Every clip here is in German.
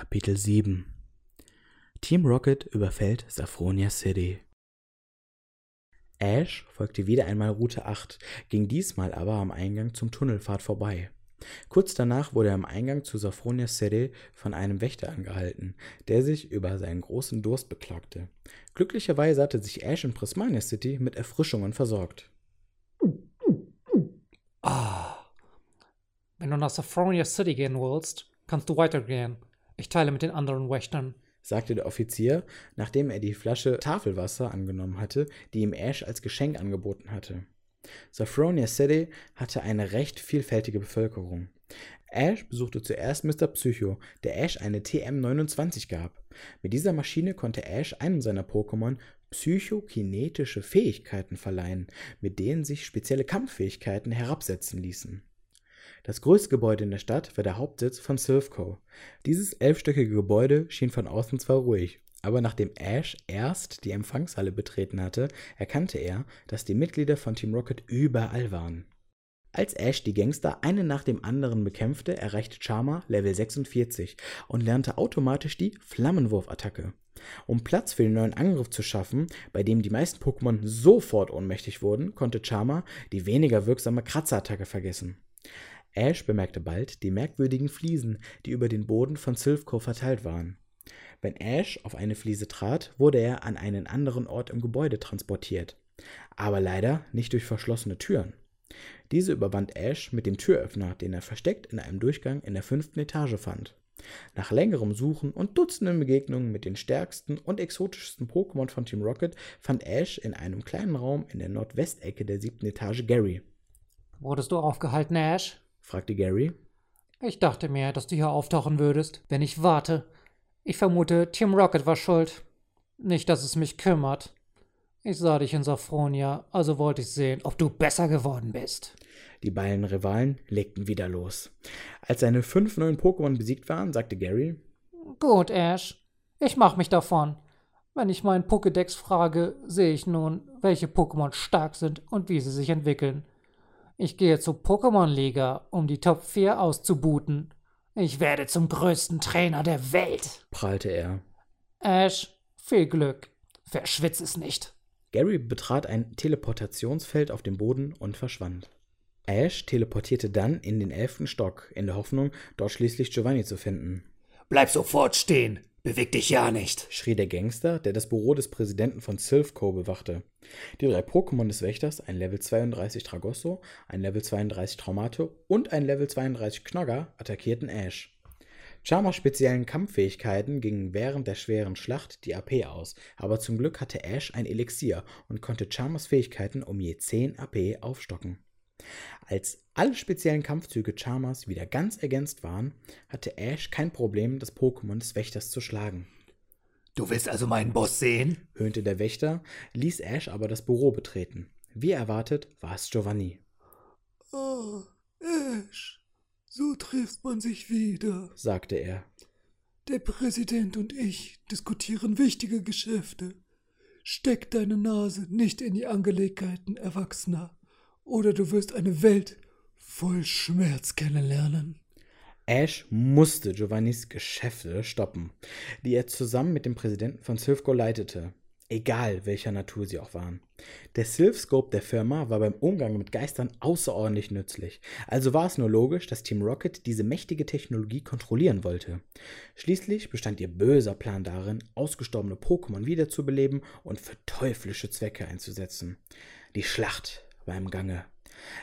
Kapitel 7 Team Rocket überfällt Saffronia City. Ash folgte wieder einmal Route 8, ging diesmal aber am Eingang zum Tunnelpfad vorbei. Kurz danach wurde er am Eingang zu Saffronia City von einem Wächter angehalten, der sich über seinen großen Durst beklagte. Glücklicherweise hatte sich Ash in Prismania City mit Erfrischungen versorgt. Ah. Wenn du nach Saffronia City gehen willst, kannst du weitergehen. Ich teile mit den anderen Wächtern, sagte der Offizier, nachdem er die Flasche Tafelwasser angenommen hatte, die ihm Ash als Geschenk angeboten hatte. Saffronia City hatte eine recht vielfältige Bevölkerung. Ash besuchte zuerst Mr. Psycho, der Ash eine TM29 gab. Mit dieser Maschine konnte Ash einem seiner Pokémon psychokinetische Fähigkeiten verleihen, mit denen sich spezielle Kampffähigkeiten herabsetzen ließen. Das größte Gebäude in der Stadt war der Hauptsitz von Silphco. Dieses elfstöckige Gebäude schien von außen zwar ruhig, aber nachdem Ash erst die Empfangshalle betreten hatte, erkannte er, dass die Mitglieder von Team Rocket überall waren. Als Ash die Gangster einen nach dem anderen bekämpfte, erreichte Charmer Level 46 und lernte automatisch die Flammenwurfattacke. Um Platz für den neuen Angriff zu schaffen, bei dem die meisten Pokémon sofort ohnmächtig wurden, konnte Charmer die weniger wirksame Kratzerattacke vergessen. Ash bemerkte bald die merkwürdigen Fliesen, die über den Boden von Silphco verteilt waren. Wenn Ash auf eine Fliese trat, wurde er an einen anderen Ort im Gebäude transportiert. Aber leider nicht durch verschlossene Türen. Diese überwand Ash mit dem Türöffner, den er versteckt in einem Durchgang in der fünften Etage fand. Nach längerem Suchen und Dutzenden Begegnungen mit den stärksten und exotischsten Pokémon von Team Rocket fand Ash in einem kleinen Raum in der Nordwestecke der siebten Etage Gary. Wurdest du aufgehalten, Ash? Fragte Gary. Ich dachte mir, dass du hier auftauchen würdest, wenn ich warte. Ich vermute, Team Rocket war schuld. Nicht, dass es mich kümmert. Ich sah dich in Saffronia, also wollte ich sehen, ob du besser geworden bist. Die beiden Rivalen legten wieder los. Als seine fünf neuen Pokémon besiegt waren, sagte Gary: Gut, Ash. Ich mach mich davon. Wenn ich meinen Pokédex frage, sehe ich nun, welche Pokémon stark sind und wie sie sich entwickeln. Ich gehe zur Pokémon-Liga, um die Top 4 auszubooten. Ich werde zum größten Trainer der Welt, prahlte er. Ash, viel Glück. Verschwitz es nicht. Gary betrat ein Teleportationsfeld auf dem Boden und verschwand. Ash teleportierte dann in den elften Stock, in der Hoffnung, dort schließlich Giovanni zu finden. Bleib sofort stehen! Beweg dich ja nicht, schrie der Gangster, der das Büro des Präsidenten von Silphco bewachte. Die drei Pokémon des Wächters, ein Level 32 Tragosso, ein Level 32 Traumato und ein Level 32 Knogger, attackierten Ash. Charmers speziellen Kampffähigkeiten gingen während der schweren Schlacht die AP aus, aber zum Glück hatte Ash ein Elixier und konnte Charmers Fähigkeiten um je 10 AP aufstocken. Als alle speziellen Kampfzüge Charmers wieder ganz ergänzt waren, hatte Ash kein Problem, das Pokémon des Wächters zu schlagen. Du willst also meinen Boss sehen? höhnte der Wächter, ließ Ash aber das Büro betreten. Wie erwartet war es Giovanni. Oh, Ash, so trifft man sich wieder, sagte er. Der Präsident und ich diskutieren wichtige Geschäfte. Steck deine Nase nicht in die Angelegenheiten Erwachsener oder du wirst eine Welt voll Schmerz kennenlernen. Ash musste Giovannis Geschäfte stoppen, die er zusammen mit dem Präsidenten von Silphco leitete, egal welcher Natur sie auch waren. Der Silphscope der Firma war beim Umgang mit Geistern außerordentlich nützlich, also war es nur logisch, dass Team Rocket diese mächtige Technologie kontrollieren wollte. Schließlich bestand ihr böser Plan darin, ausgestorbene Pokémon wiederzubeleben und für teuflische Zwecke einzusetzen. Die Schlacht war im Gange.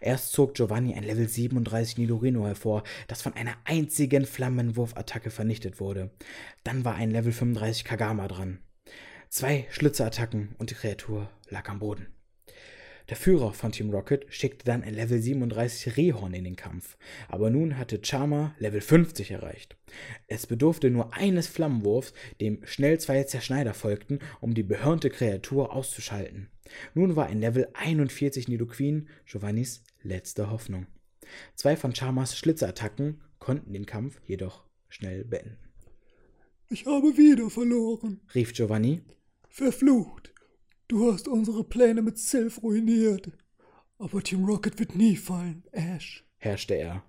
Erst zog Giovanni ein Level 37 Nidorino hervor, das von einer einzigen Flammenwurfattacke vernichtet wurde. Dann war ein Level 35 Kagama dran. Zwei Schlitzeattacken und die Kreatur lag am Boden. Der Führer von Team Rocket schickte dann ein Level 37 Rehorn in den Kampf, aber nun hatte Charmer Level 50 erreicht. Es bedurfte nur eines Flammenwurfs, dem schnell zwei Zerschneider folgten, um die behörnte Kreatur auszuschalten. Nun war ein Level 41 Nidoqueen Giovannis letzte Hoffnung. Zwei von Charmers Schlitzeattacken konnten den Kampf jedoch schnell beenden. Ich habe wieder verloren, rief Giovanni. Verflucht! Du hast unsere Pläne mit Sylph ruiniert. Aber Team Rocket wird nie fallen, Ash, herrschte er.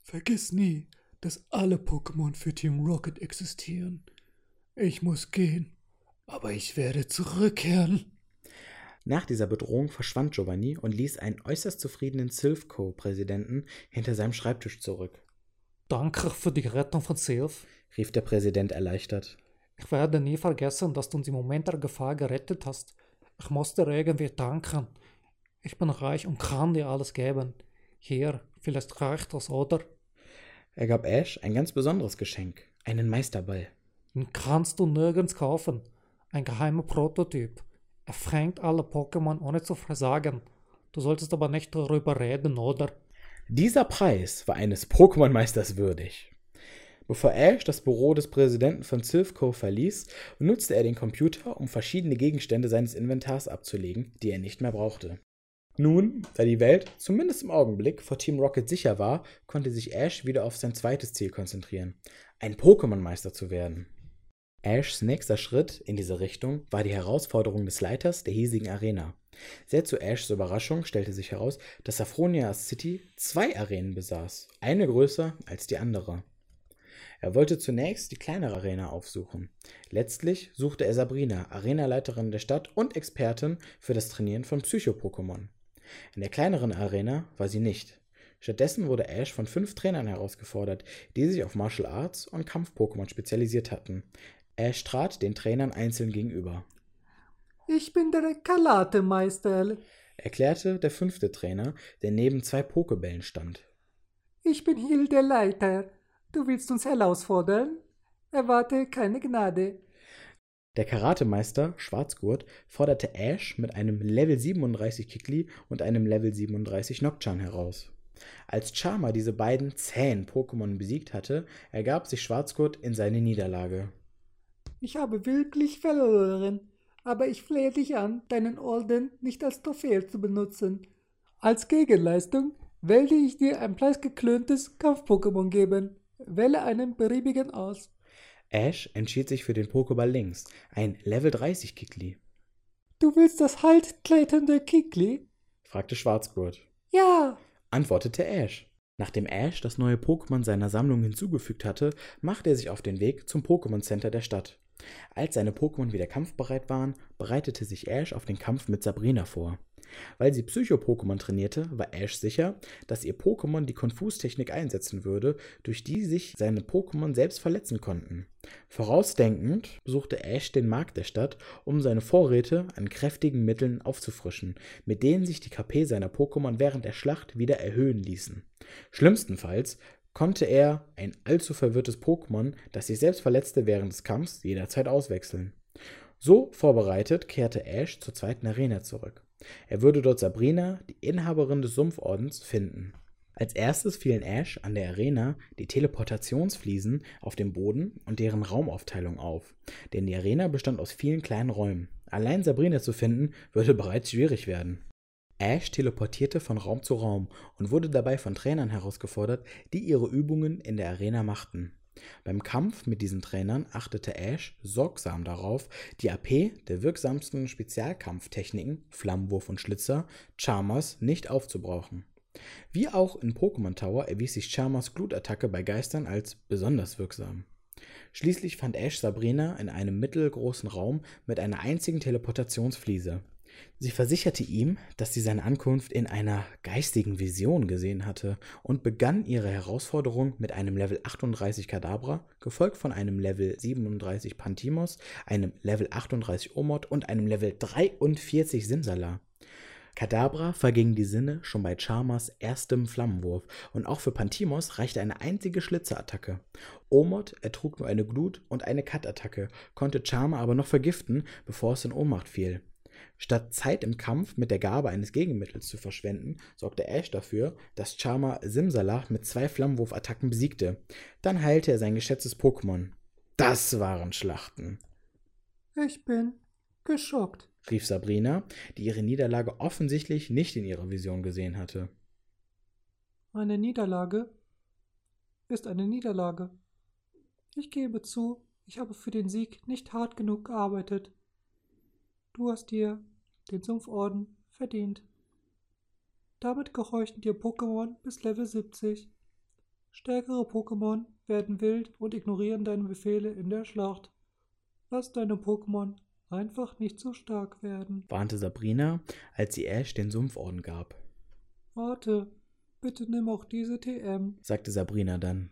Vergiss nie, dass alle Pokémon für Team Rocket existieren. Ich muss gehen, aber ich werde zurückkehren. Nach dieser Bedrohung verschwand Giovanni und ließ einen äußerst zufriedenen Sylph-Co-Präsidenten hinter seinem Schreibtisch zurück, Danke für die Rettung von Sylph. rief der Präsident erleichtert. Ich werde nie vergessen, dass du uns im Moment der Gefahr gerettet hast. Ich muss dir irgendwie danken. Ich bin reich und kann dir alles geben. Hier, vielleicht reicht das, oder? Er gab Ash ein ganz besonderes Geschenk, einen Meisterball. Den kannst du nirgends kaufen. Ein geheimer Prototyp. Er fängt alle Pokémon ohne zu versagen. Du solltest aber nicht darüber reden, oder? Dieser Preis war eines Pokémon-Meisters würdig. Bevor Ash das Büro des Präsidenten von Sylphco verließ, nutzte er den Computer, um verschiedene Gegenstände seines Inventars abzulegen, die er nicht mehr brauchte. Nun, da die Welt, zumindest im Augenblick, vor Team Rocket sicher war, konnte sich Ash wieder auf sein zweites Ziel konzentrieren, ein Pokémon-Meister zu werden. Ashs nächster Schritt in diese Richtung war die Herausforderung des Leiters der hiesigen Arena. Sehr zu Ashs Überraschung stellte sich heraus, dass Saphronia City zwei Arenen besaß, eine größer als die andere. Er wollte zunächst die kleinere Arena aufsuchen. Letztlich suchte er Sabrina, Arenaleiterin der Stadt und Expertin für das Trainieren von Psycho-Pokémon. In der kleineren Arena war sie nicht. Stattdessen wurde Ash von fünf Trainern herausgefordert, die sich auf Martial Arts und Kampf-Pokémon spezialisiert hatten. Ash trat den Trainern einzeln gegenüber. Ich bin der Kalate-Meister. Erklärte der fünfte Trainer, der neben zwei Pokebällen stand. Ich bin Hill der Leiter. Du willst uns herausfordern? Erwarte keine Gnade. Der Karatemeister Schwarzgurt forderte Ash mit einem Level 37 Kikli und einem Level 37 Nocturne heraus. Als Charmer diese beiden zähen Pokémon besiegt hatte, ergab sich Schwarzgurt in seine Niederlage. Ich habe wirklich verloren, aber ich flehe dich an, deinen Orden nicht als Trophäe zu benutzen. Als Gegenleistung werde ich dir ein preisgeklöntes Kampf-Pokémon geben. Wähle einen beliebigen aus. Ash entschied sich für den Pokéball links, ein Level 30 Kikli, Du willst das haltkletternde Kikli? fragte Schwarzgurt. Ja. Antwortete Ash. Nachdem Ash das neue Pokémon seiner Sammlung hinzugefügt hatte, machte er sich auf den Weg zum Pokémon Center der Stadt. Als seine Pokémon wieder kampfbereit waren, bereitete sich Ash auf den Kampf mit Sabrina vor. Weil sie Psycho-Pokémon trainierte, war Ash sicher, dass ihr Pokémon die Konfustechnik einsetzen würde, durch die sich seine Pokémon selbst verletzen konnten. Vorausdenkend besuchte Ash den Markt der Stadt, um seine Vorräte an kräftigen Mitteln aufzufrischen, mit denen sich die KP seiner Pokémon während der Schlacht wieder erhöhen ließen. Schlimmstenfalls konnte er ein allzu verwirrtes Pokémon, das sich selbst verletzte während des Kampfs, jederzeit auswechseln. So vorbereitet kehrte Ash zur zweiten Arena zurück. Er würde dort Sabrina, die Inhaberin des Sumpfordens, finden. Als erstes fielen Ash an der Arena die Teleportationsfliesen auf dem Boden und deren Raumaufteilung auf, denn die Arena bestand aus vielen kleinen Räumen. Allein Sabrina zu finden, würde bereits schwierig werden. Ash teleportierte von Raum zu Raum und wurde dabei von Trainern herausgefordert, die ihre Übungen in der Arena machten. Beim Kampf mit diesen Trainern achtete Ash sorgsam darauf, die AP der wirksamsten Spezialkampftechniken Flammenwurf und Schlitzer Charmers nicht aufzubrauchen. Wie auch in Pokémon Tower erwies sich Charmers Glutattacke bei Geistern als besonders wirksam. Schließlich fand Ash Sabrina in einem mittelgroßen Raum mit einer einzigen Teleportationsfliese. Sie versicherte ihm, dass sie seine Ankunft in einer geistigen Vision gesehen hatte und begann ihre Herausforderung mit einem Level 38 Kadabra, gefolgt von einem Level 37 Pantimos, einem Level 38 Omod und einem Level 43 Simsala. Kadabra verging die Sinne schon bei Charmers erstem Flammenwurf und auch für Pantimos reichte eine einzige Schlitzerattacke. Omod ertrug nur eine Glut und eine Cut-Attacke, konnte Charmer aber noch vergiften, bevor es in Ohnmacht fiel. Statt Zeit im Kampf mit der Gabe eines Gegenmittels zu verschwenden, sorgte Ash dafür, dass Charmer Simsalach mit zwei Flammenwurfattacken besiegte. Dann heilte er sein geschätztes Pokémon. Das waren Schlachten, Ich bin geschockt. rief Sabrina, die ihre Niederlage offensichtlich nicht in ihrer Vision gesehen hatte. Eine Niederlage ist eine Niederlage. Ich gebe zu, ich habe für den Sieg nicht hart genug gearbeitet. Du hast dir den Sumpforden verdient. Damit gehorchten dir Pokémon bis Level 70. Stärkere Pokémon werden wild und ignorieren deine Befehle in der Schlacht. Lass deine Pokémon einfach nicht so stark werden. warnte Sabrina, als sie Ash den Sumpforden gab. Warte, bitte nimm auch diese TM. Sagte Sabrina dann.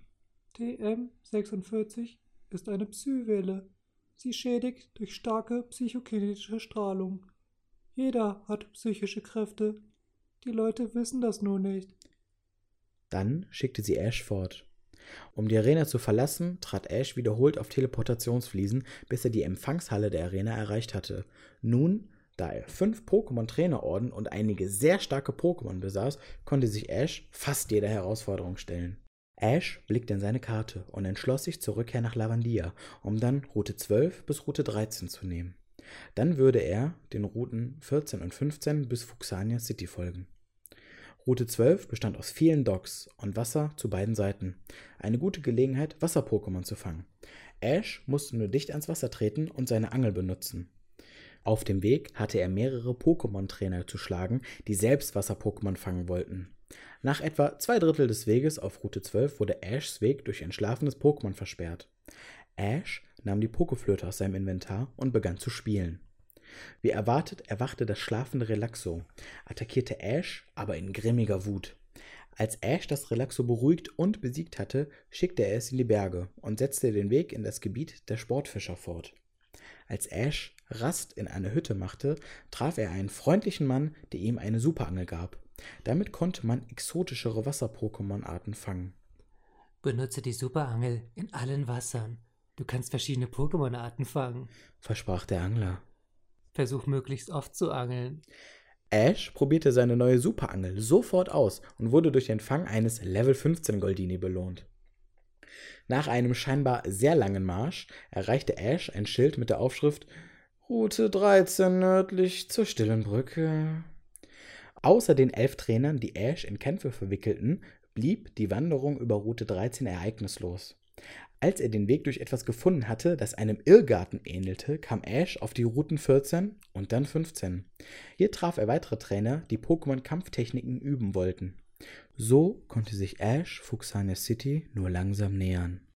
TM 46 ist eine Psywelle. Sie schädigt durch starke psychokinetische Strahlung. Jeder hat psychische Kräfte. Die Leute wissen das nur nicht. Dann schickte sie Ash fort. Um die Arena zu verlassen, trat Ash wiederholt auf Teleportationsfliesen, bis er die Empfangshalle der Arena erreicht hatte. Nun, da er fünf Pokémon-Trainerorden und einige sehr starke Pokémon besaß, konnte sich Ash fast jeder Herausforderung stellen. Ash blickte in seine Karte und entschloss sich zur Rückkehr nach Lavandia, um dann Route 12 bis Route 13 zu nehmen. Dann würde er den Routen 14 und 15 bis Fuxania City folgen. Route 12 bestand aus vielen Docks und Wasser zu beiden Seiten. Eine gute Gelegenheit, Wasser-Pokémon zu fangen. Ash musste nur dicht ans Wasser treten und seine Angel benutzen. Auf dem Weg hatte er mehrere Pokémon-Trainer zu schlagen, die selbst Wasser-Pokémon fangen wollten. Nach etwa zwei Drittel des Weges auf Route 12 wurde Ashs Weg durch ein schlafendes Pokémon versperrt. Ash nahm die Pokeflöte aus seinem Inventar und begann zu spielen. Wie erwartet erwachte das schlafende Relaxo, attackierte Ash aber in grimmiger Wut. Als Ash das Relaxo beruhigt und besiegt hatte, schickte er es in die Berge und setzte den Weg in das Gebiet der Sportfischer fort. Als Ash Rast in einer Hütte machte, traf er einen freundlichen Mann, der ihm eine Superangel gab. Damit konnte man exotischere Wasser-Pokémon-Arten fangen. Benutze die Superangel in allen Wassern. Du kannst verschiedene Pokémon-Arten fangen. Versprach der Angler. Versuch möglichst oft zu angeln. Ash probierte seine neue Superangel sofort aus und wurde durch den Fang eines Level 15 Goldini belohnt. Nach einem scheinbar sehr langen Marsch erreichte Ash ein Schild mit der Aufschrift Route 13 nördlich zur Stillen Brücke. Außer den elf Trainern, die Ash in Kämpfe verwickelten, blieb die Wanderung über Route 13 ereignislos. Als er den Weg durch etwas gefunden hatte, das einem Irrgarten ähnelte, kam Ash auf die Routen 14 und dann 15. Hier traf er weitere Trainer, die Pokémon-Kampftechniken üben wollten. So konnte sich Ash Fuxania City nur langsam nähern.